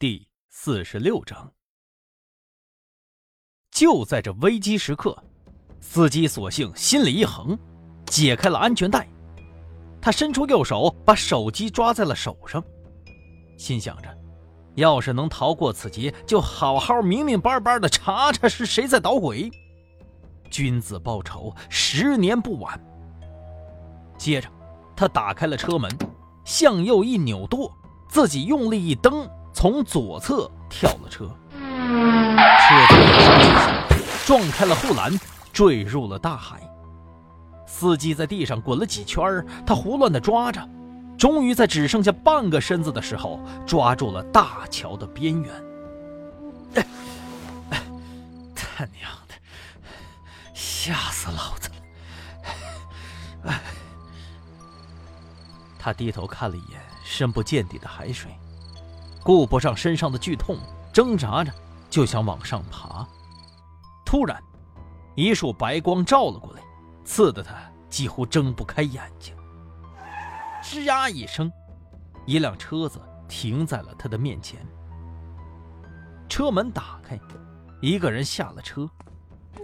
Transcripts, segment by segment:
第四十六章。就在这危机时刻，司机索性心里一横，解开了安全带。他伸出右手，把手机抓在了手上，心想着，要是能逃过此劫，就好好明明白白的查查是谁在捣鬼。君子报仇，十年不晚。接着，他打开了车门，向右一扭舵，自己用力一蹬。从左侧跳了车，车子撞开了护栏，坠入了大海。司机在地上滚了几圈他胡乱的抓着，终于在只剩下半个身子的时候，抓住了大桥的边缘。他娘的，吓死老子了！他低头看了一眼深不见底的海水。顾不上身上的剧痛，挣扎着就想往上爬。突然，一束白光照了过来，刺得他几乎睁不开眼睛。吱呀一声，一辆车子停在了他的面前。车门打开，一个人下了车，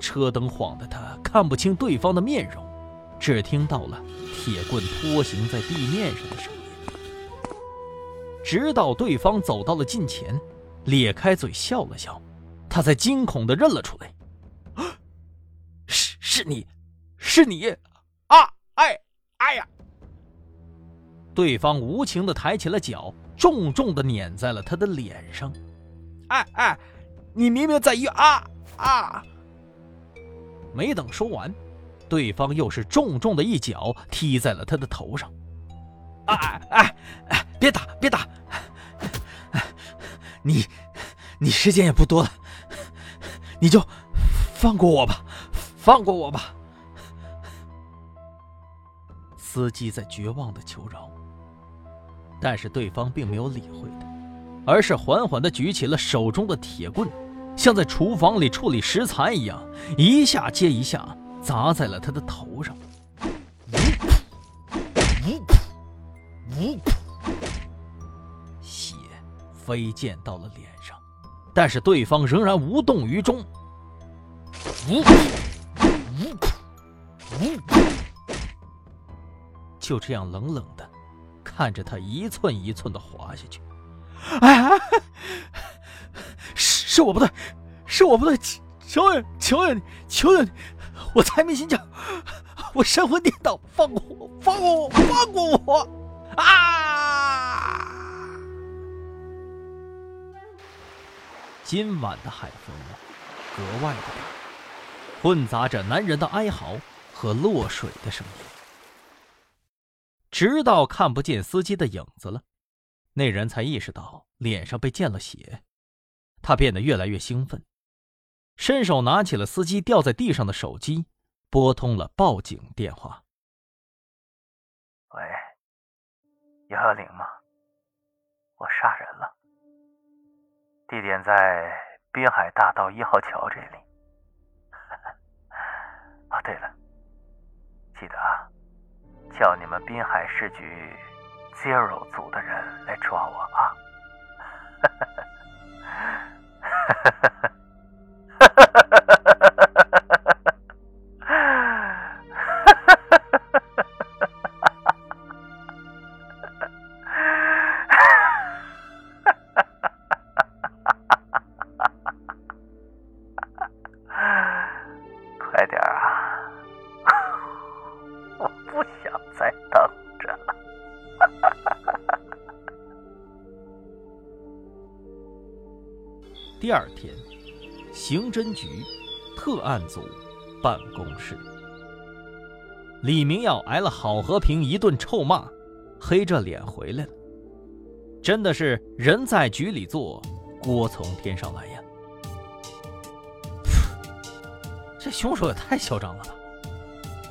车灯晃得他看不清对方的面容，只听到了铁棍拖行在地面上的声音。直到对方走到了近前，咧开嘴笑了笑，他才惊恐的认了出来：“是是你，是你，啊，哎，哎呀！”对方无情的抬起了脚，重重的碾在了他的脸上。“哎哎，你明明在医啊啊！”没等说完，对方又是重重的一脚踢在了他的头上。“哎哎哎！”别打，别打！你，你时间也不多了，你就放过我吧，放过我吧！司机在绝望的求饶，但是对方并没有理会他，而是缓缓的举起了手中的铁棍，像在厨房里处理食材一样，一下接一下砸在了他的头上。飞溅到了脸上，但是对方仍然无动于衷。呜呜呜！就这样冷冷的看着他一寸一寸的滑下去。哎，是是我不对，是我不对，求求求求你，求求你，我财迷心窍，我神魂颠倒，放过我，放过我，放过我！啊！今晚的海风格外的大，混杂着男人的哀嚎和落水的声音。直到看不见司机的影子了，那人才意识到脸上被溅了血，他变得越来越兴奋，伸手拿起了司机掉在地上的手机，拨通了报警电话。喂，幺幺零吗？我杀人了。地点在滨海大道一号桥这里。哦，对了，记得啊，叫你们滨海市局 Zero 组的人来抓我第二天，刑侦局特案组办公室，李明耀挨了郝和平一顿臭骂，黑着脸回来了。真的是人在局里坐，锅从天上来呀！这凶手也太嚣张了吧！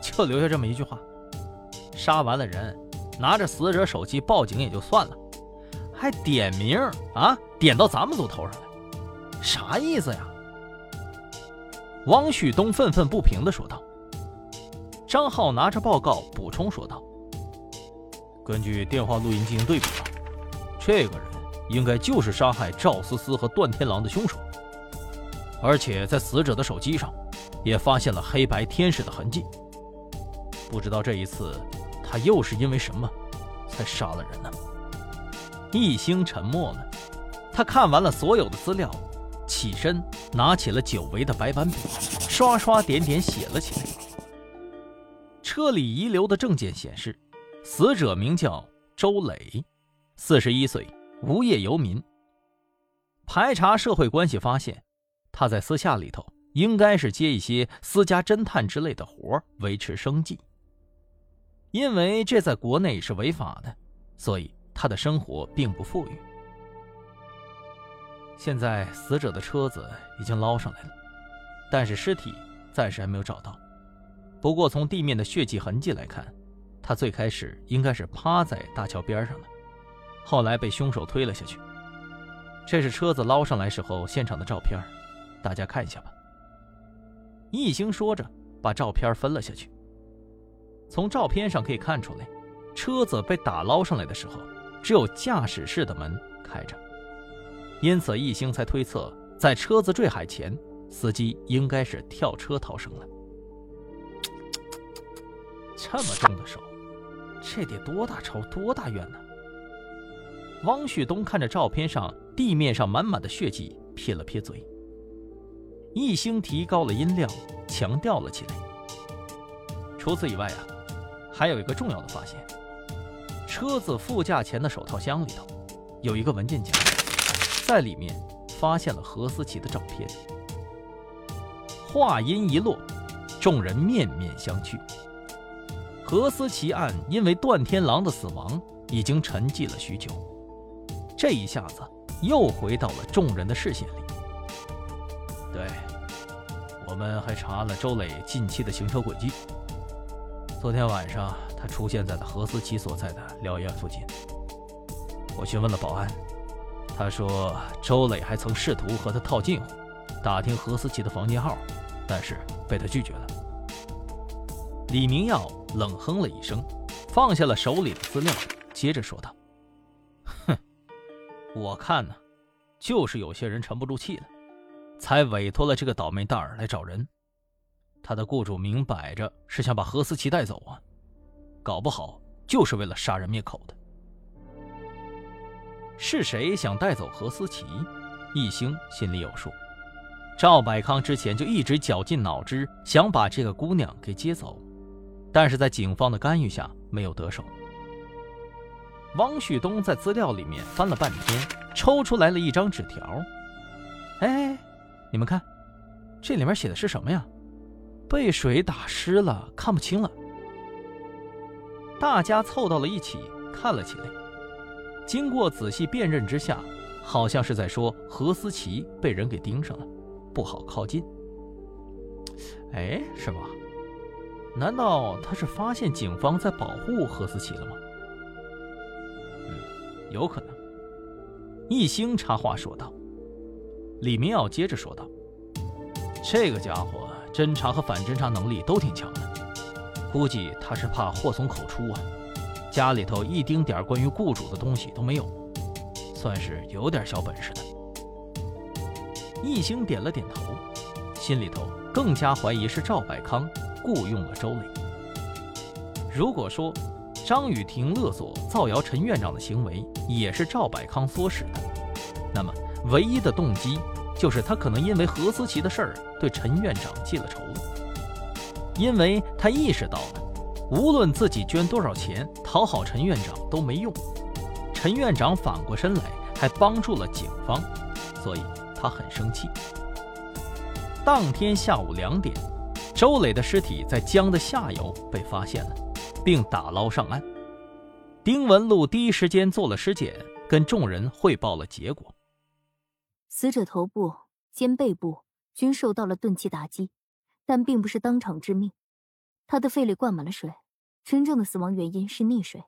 就留下这么一句话：杀完了人，拿着死者手机报警也就算了，还点名啊，点到咱们组头上。啥意思呀？王旭东愤愤不平的说道。张浩拿着报告补充说道：“根据电话录音进行对比，这个人应该就是杀害赵思思和段天狼的凶手。而且在死者的手机上，也发现了黑白天使的痕迹。不知道这一次，他又是因为什么，才杀了人呢？一星沉默了，他看完了所有的资料，起身拿起了久违的白板笔，刷刷点点写了起来。车里遗留的证件显示，死者名叫周磊，四十一岁，无业游民。排查社会关系发现，他在私下里头应该是接一些私家侦探之类的活维持生计。因为这在国内是违法的，所以他的生活并不富裕。现在死者的车子已经捞上来了，但是尸体暂时还没有找到。不过，从地面的血迹痕迹来看，他最开始应该是趴在大桥边上的，后来被凶手推了下去。这是车子捞上来时候现场的照片，大家看一下吧。一星说着，把照片分了下去。从照片上可以看出来，车子被打捞上来的时候，只有驾驶室的门开着，因此一星才推测，在车子坠海前，司机应该是跳车逃生了。这么重的手，这得多大仇多大怨呢？汪旭东看着照片上地面上满满的血迹，撇了撇嘴。一星提高了音量，强调了起来。除此以外啊，还有一个重要的发现：车子副驾前的手套箱里头有一个文件夹，在里面发现了何思琪的照片。话音一落，众人面面相觑。何思琪案因为段天狼的死亡已经沉寂了许久，这一下子又回到了众人的视线里。对，我们还查了周磊近期的行车轨迹。昨天晚上他出现在了何思琪所在的疗养院附近。我询问了保安，他说周磊还曾试图和他套近乎，打听何思琪的房间号，但是被他拒绝了。李明耀。冷哼了一声，放下了手里的资料，接着说道：“哼，我看呢，就是有些人沉不住气了，才委托了这个倒霉蛋儿来找人。他的雇主明摆着是想把何思琪带走啊，搞不好就是为了杀人灭口的。是谁想带走何思琪？易星心里有数。赵百康之前就一直绞尽脑汁想把这个姑娘给接走。”但是在警方的干预下没有得手。汪旭东在资料里面翻了半天，抽出来了一张纸条。哎，你们看，这里面写的是什么呀？被水打湿了，看不清了。大家凑到了一起看了起来。经过仔细辨认之下，好像是在说何思琪被人给盯上了，不好靠近。哎，是吧？难道他是发现警方在保护何思琪了吗？嗯，有可能。一星插话说道。李明耀接着说道：“这个家伙侦查和反侦查能力都挺强的，估计他是怕祸从口出啊。家里头一丁点关于雇主的东西都没有，算是有点小本事的。”一星点了点头，心里头更加怀疑是赵百康。雇佣了周磊。如果说张雨婷勒索、造谣陈院长的行为也是赵百康唆使的，那么唯一的动机就是他可能因为何思琪的事儿对陈院长记了仇。因为他意识到了，无论自己捐多少钱讨好陈院长都没用，陈院长反过身来还帮助了警方，所以他很生气。当天下午两点。周磊的尸体在江的下游被发现了，并打捞上岸。丁文璐第一时间做了尸检，跟众人汇报了结果。死者头部、肩背部均受到了钝器打击，但并不是当场致命。他的肺里灌满了水，真正的死亡原因是溺水。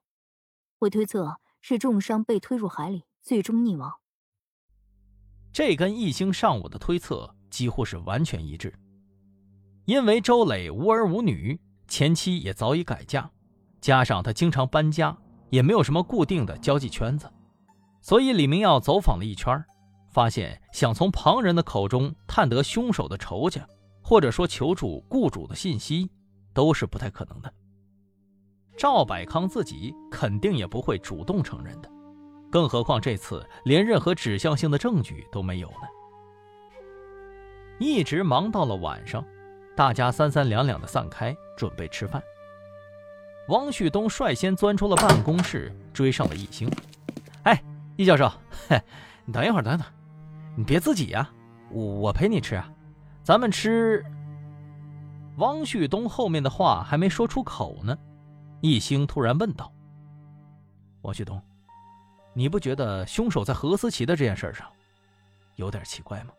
我推测是重伤被推入海里，最终溺亡。这跟易星上午的推测几乎是完全一致。因为周磊无儿无女，前妻也早已改嫁，加上他经常搬家，也没有什么固定的交际圈子，所以李明耀走访了一圈，发现想从旁人的口中探得凶手的仇家，或者说求助雇主的信息，都是不太可能的。赵百康自己肯定也不会主动承认的，更何况这次连任何指向性的证据都没有呢。一直忙到了晚上，大家三三两两的散开，准备吃饭。汪旭东率先钻出了办公室，追上了易星。哎，易教授，嘿，你等一会儿，等等，你别自己呀，我陪你吃啊，咱们吃。汪旭东后面的话还没说出口呢，易星突然问道：“汪旭东，你不觉得凶手在何思琪的这件事上有点奇怪吗？”